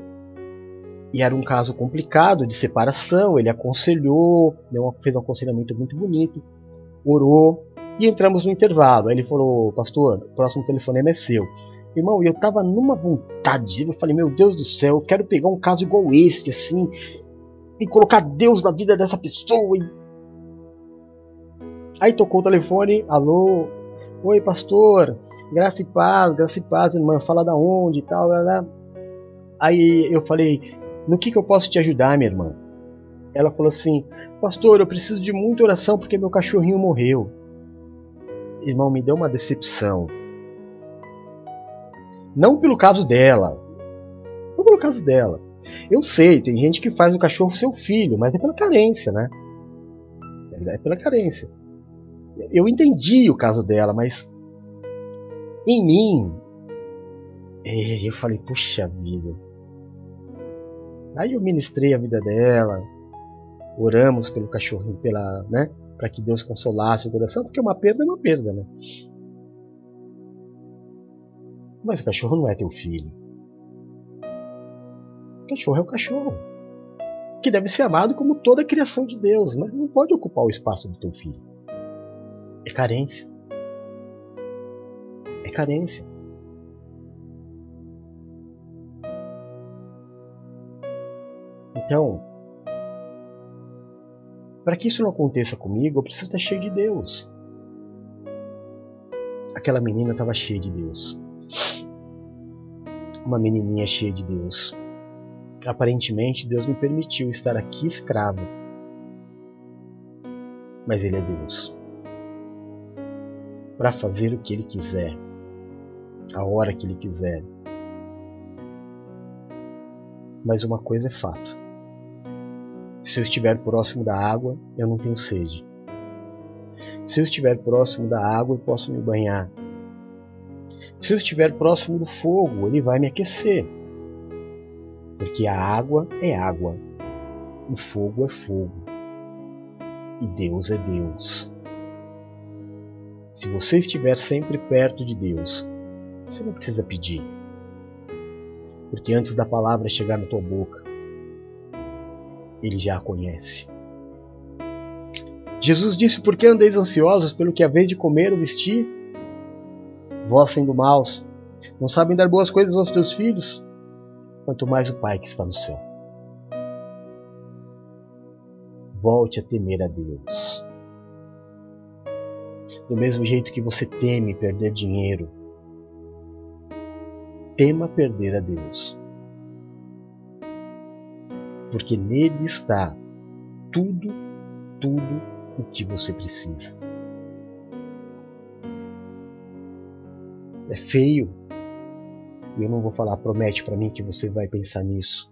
e era um caso complicado de separação. Ele aconselhou, fez um aconselhamento muito bonito, orou, e entramos no intervalo. Aí ele falou: Pastor, o próximo telefonema é seu. Irmão, eu tava numa vontade, eu falei: Meu Deus do céu, eu quero pegar um caso igual esse, assim, e colocar Deus na vida dessa pessoa. Aí tocou o telefone: Alô, Oi, pastor, graça e paz, graça e paz, irmã, fala da onde e tal. Aí eu falei, no que, que eu posso te ajudar, minha irmã? Ela falou assim, pastor, eu preciso de muita oração porque meu cachorrinho morreu. Irmão, me deu uma decepção. Não pelo caso dela. Não pelo caso dela. Eu sei, tem gente que faz o cachorro seu filho, mas é pela carência, né? É pela carência eu entendi o caso dela, mas em mim é, eu falei, puxa vida. Aí eu ministrei a vida dela, oramos pelo cachorrinho, pela, né, para que Deus consolasse o coração, porque uma perda é uma perda, né? Mas o cachorro não é teu filho. O cachorro é o cachorro. Que deve ser amado como toda a criação de Deus, mas não pode ocupar o espaço do teu filho. É carência. É carência. Então, para que isso não aconteça comigo, eu preciso estar cheio de Deus. Aquela menina estava cheia de Deus. Uma menininha cheia de Deus. Aparentemente, Deus me permitiu estar aqui escravo. Mas Ele é Deus. Para fazer o que Ele quiser, a hora que Ele quiser. Mas uma coisa é fato se eu estiver próximo da água, eu não tenho sede. Se eu estiver próximo da água, eu posso me banhar. Se eu estiver próximo do fogo, ele vai me aquecer. Porque a água é água, o fogo é fogo, e Deus é Deus. Se você estiver sempre perto de Deus, você não precisa pedir. Porque antes da palavra chegar na tua boca, ele já a conhece. Jesus disse: Por que andeis ansiosos pelo que haveis de comer ou vestir? Vós sendo maus, não sabem dar boas coisas aos teus filhos? Quanto mais o Pai que está no céu. Volte a temer a Deus. Do mesmo jeito que você teme perder dinheiro, tema perder a Deus porque nele está tudo, tudo o que você precisa. É feio, e eu não vou falar, promete para mim que você vai pensar nisso.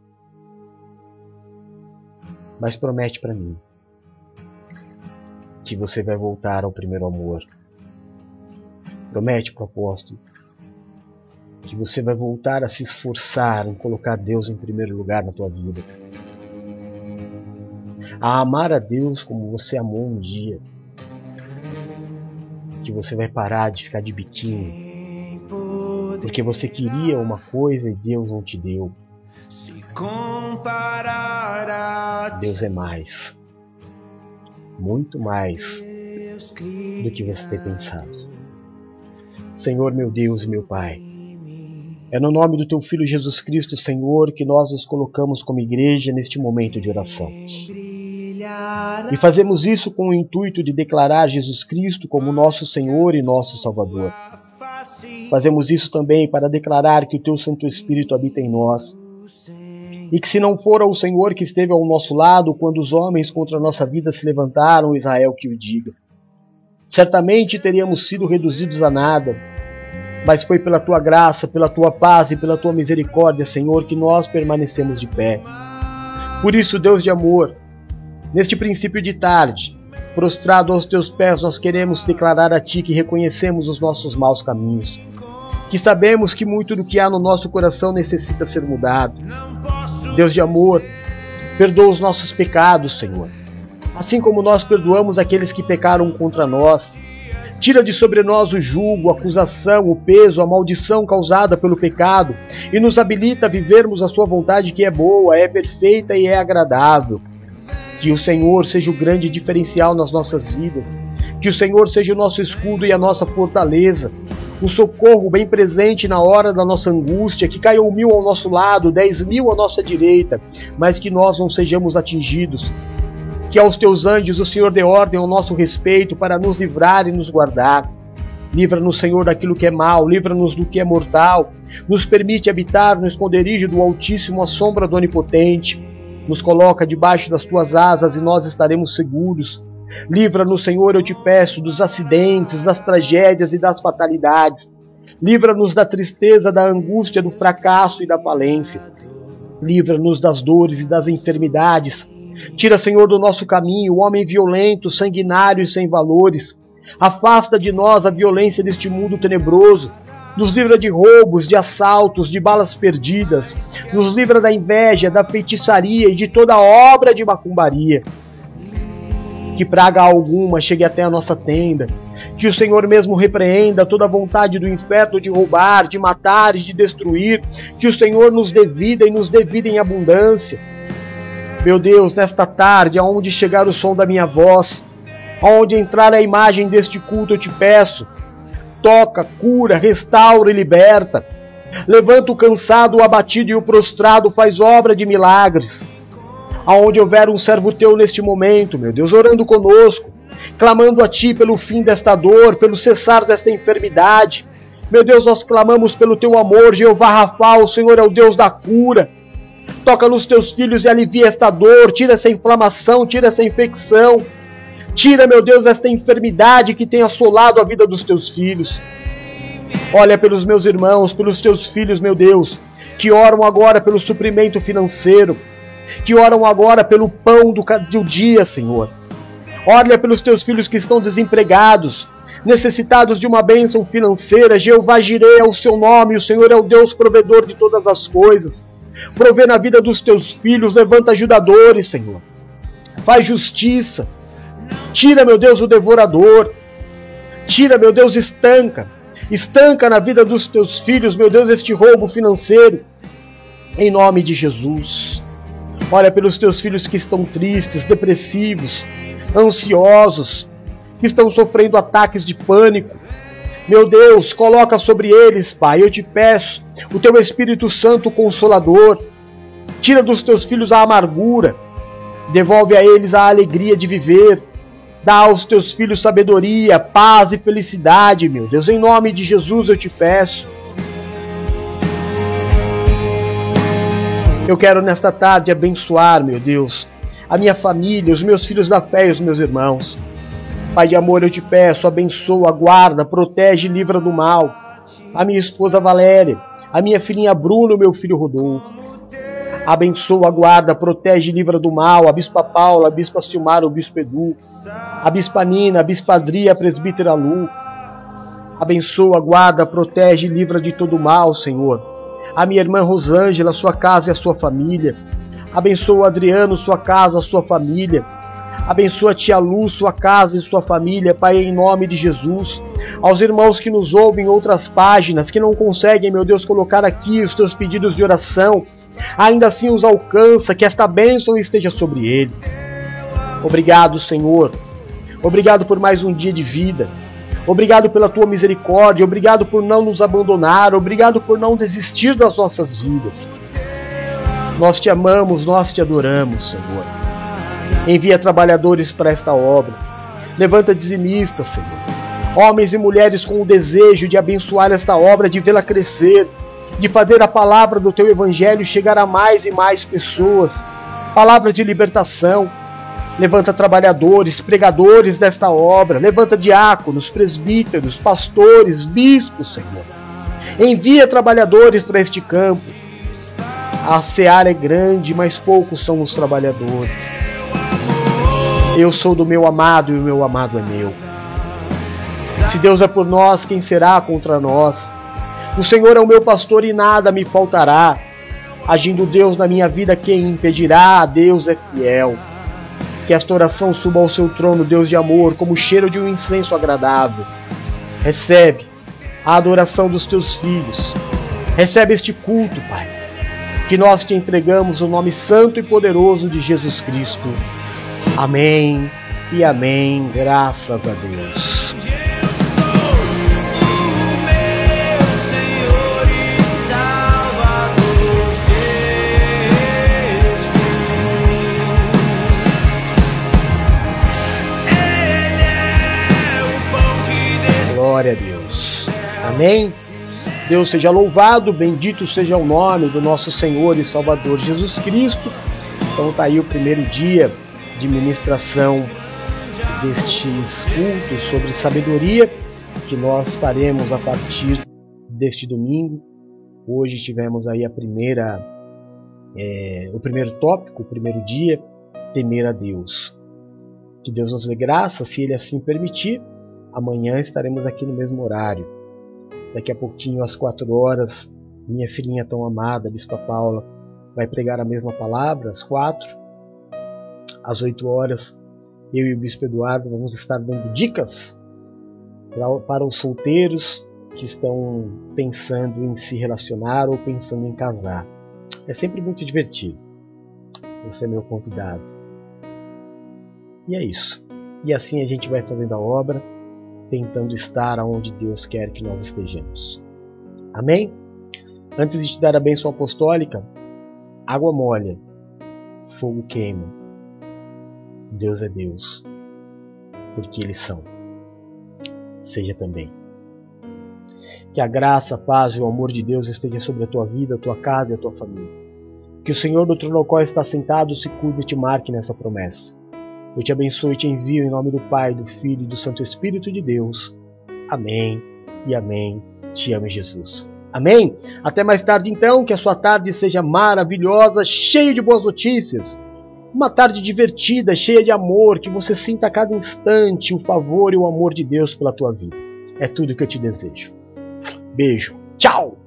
Mas promete para mim que você vai voltar ao primeiro amor. Promete pro apóstolo que você vai voltar a se esforçar em colocar Deus em primeiro lugar na tua vida a amar a Deus como você amou um dia. Que você vai parar de ficar de biquinho. Porque você queria uma coisa e Deus não te deu. Deus é mais. Muito mais do que você tem pensado. Senhor meu Deus e meu Pai. É no nome do Teu Filho Jesus Cristo, Senhor, que nós nos colocamos como igreja neste momento de oração. E fazemos isso com o intuito de declarar Jesus Cristo como nosso Senhor e nosso Salvador. Fazemos isso também para declarar que o Teu Santo Espírito habita em nós. E que se não for o Senhor que esteve ao nosso lado quando os homens contra a nossa vida se levantaram, Israel que o diga. Certamente teríamos sido reduzidos a nada, mas foi pela tua graça, pela tua paz e pela tua misericórdia, Senhor, que nós permanecemos de pé. Por isso, Deus de amor, Neste princípio de tarde, prostrado aos teus pés, nós queremos declarar a ti que reconhecemos os nossos maus caminhos, que sabemos que muito do que há no nosso coração necessita ser mudado. Deus de amor, perdoa os nossos pecados, Senhor, assim como nós perdoamos aqueles que pecaram contra nós. Tira de sobre nós o julgo, a acusação, o peso, a maldição causada pelo pecado e nos habilita a vivermos a Sua vontade que é boa, é perfeita e é agradável. Que o Senhor seja o grande diferencial nas nossas vidas. Que o Senhor seja o nosso escudo e a nossa fortaleza. O socorro bem presente na hora da nossa angústia. Que caiam mil ao nosso lado, dez mil à nossa direita, mas que nós não sejamos atingidos. Que aos teus anjos o Senhor dê ordem ao nosso respeito para nos livrar e nos guardar. Livra-nos, Senhor, daquilo que é mal, livra-nos do que é mortal. Nos permite habitar no esconderijo do Altíssimo, à sombra do Onipotente. Nos coloca debaixo das tuas asas e nós estaremos seguros. Livra-nos, Senhor, eu te peço, dos acidentes, das tragédias e das fatalidades. Livra-nos da tristeza, da angústia, do fracasso e da falência. Livra-nos das dores e das enfermidades. Tira, Senhor, do nosso caminho o homem violento, sanguinário e sem valores. Afasta de nós a violência deste mundo tenebroso nos livra de roubos, de assaltos, de balas perdidas, nos livra da inveja, da feitiçaria e de toda obra de macumbaria. Que praga alguma chegue até a nossa tenda, que o Senhor mesmo repreenda toda a vontade do inferno de roubar, de matar e de destruir, que o Senhor nos dê vida e nos dê vida em abundância. Meu Deus, nesta tarde, aonde chegar o som da minha voz, Aonde entrar a imagem deste culto, eu te peço, toca, cura, restaura e liberta. Levanta o cansado, o abatido e o prostrado, faz obra de milagres. Aonde houver um servo teu neste momento, meu Deus, orando conosco, clamando a ti pelo fim desta dor, pelo cessar desta enfermidade. Meu Deus, nós clamamos pelo teu amor, Jeová Rafa, o Senhor é o Deus da cura. Toca nos teus filhos e alivia esta dor, tira essa inflamação, tira essa infecção. Tira, meu Deus, esta enfermidade que tem assolado a vida dos teus filhos. Olha pelos meus irmãos, pelos teus filhos, meu Deus, que oram agora pelo suprimento financeiro, que oram agora pelo pão do, dia, Senhor. Olha pelos teus filhos que estão desempregados, necessitados de uma bênção financeira. Jeová Jireh é o seu nome, o Senhor é o Deus provedor de todas as coisas. Provê na vida dos teus filhos, levanta ajudadores, Senhor. Faz justiça Tira, meu Deus, o devorador. Tira, meu Deus, estanca. Estanca na vida dos teus filhos, meu Deus, este roubo financeiro. Em nome de Jesus. Olha pelos teus filhos que estão tristes, depressivos, ansiosos, que estão sofrendo ataques de pânico. Meu Deus, coloca sobre eles, Pai, eu te peço, o teu Espírito Santo consolador. Tira dos teus filhos a amargura, devolve a eles a alegria de viver, Dá aos teus filhos sabedoria, paz e felicidade, meu Deus. Em nome de Jesus eu te peço. Eu quero nesta tarde abençoar, meu Deus, a minha família, os meus filhos da fé e os meus irmãos. Pai de amor, eu te peço, abençoa, guarda, protege e livra do mal. A minha esposa Valéria, a minha filhinha Bruno, meu filho Rodolfo abençoa, guarda, protege e livra do mal, a Bispa Paula, a Bispa Silmar, o Bispo Edu, a Bispa Nina, a Bispa Adria, a Presbítera Lu, abençoa, guarda, protege e livra de todo mal, Senhor. A minha irmã Rosângela, sua casa e a sua família. Abençoa o Adriano, sua casa, a sua família. Abençoa a tia Lu, sua casa e sua família, Pai, em nome de Jesus. Aos irmãos que nos ouvem em outras páginas, que não conseguem, meu Deus, colocar aqui os teus pedidos de oração, ainda assim os alcança, que esta bênção esteja sobre eles. Obrigado, Senhor. Obrigado por mais um dia de vida. Obrigado pela tua misericórdia. Obrigado por não nos abandonar. Obrigado por não desistir das nossas vidas. Nós te amamos, nós te adoramos, Senhor. Envia trabalhadores para esta obra. Levanta dizimistas, Senhor. Homens e mulheres com o desejo de abençoar esta obra, de vê-la crescer, de fazer a palavra do teu evangelho chegar a mais e mais pessoas. Palavras de libertação. Levanta trabalhadores, pregadores desta obra. Levanta diáconos, presbíteros, pastores, bispos, Senhor. Envia trabalhadores para este campo. A seara é grande, mas poucos são os trabalhadores. Eu sou do meu amado e o meu amado é meu. Se Deus é por nós, quem será contra nós? O Senhor é o meu pastor e nada me faltará. Agindo Deus na minha vida, quem impedirá? Deus é fiel. Que esta oração suba ao seu trono, Deus de amor, como o cheiro de um incenso agradável. Recebe a adoração dos teus filhos. Recebe este culto, Pai. Que nós te entregamos o nome santo e poderoso de Jesus Cristo. Amém e amém. Graças a Deus. Glória a Deus. Amém. Deus seja louvado, bendito seja o nome do nosso Senhor e Salvador Jesus Cristo. Então está aí o primeiro dia de ministração destes cultos sobre sabedoria que nós faremos a partir deste domingo. Hoje tivemos aí a primeira, é, o primeiro tópico, o primeiro dia, temer a Deus. Que Deus nos dê graça, se Ele assim permitir, Amanhã estaremos aqui no mesmo horário. Daqui a pouquinho, às quatro horas, minha filhinha tão amada, a Bispa Paula, vai pregar a mesma palavra, às quatro. Às oito horas, eu e o Bispo Eduardo vamos estar dando dicas para os solteiros que estão pensando em se relacionar ou pensando em casar. É sempre muito divertido. Você é meu convidado. E é isso. E assim a gente vai fazendo a obra, tentando estar aonde Deus quer que nós estejamos. Amém? Antes de te dar a bênção apostólica, água molha, fogo queima. Deus é Deus, porque eles são. Seja também. Que a graça, a paz e o amor de Deus esteja sobre a tua vida, a tua casa e a tua família. Que o Senhor do trono ao qual está sentado se cuide e te marque nessa promessa. Eu te abençoo e te envio em nome do Pai, do Filho e do Santo Espírito de Deus. Amém e amém. Te amo, Jesus. Amém? Até mais tarde, então. Que a sua tarde seja maravilhosa, cheia de boas notícias. Uma tarde divertida, cheia de amor, que você sinta a cada instante o favor e o amor de Deus pela tua vida. É tudo que eu te desejo. Beijo. Tchau!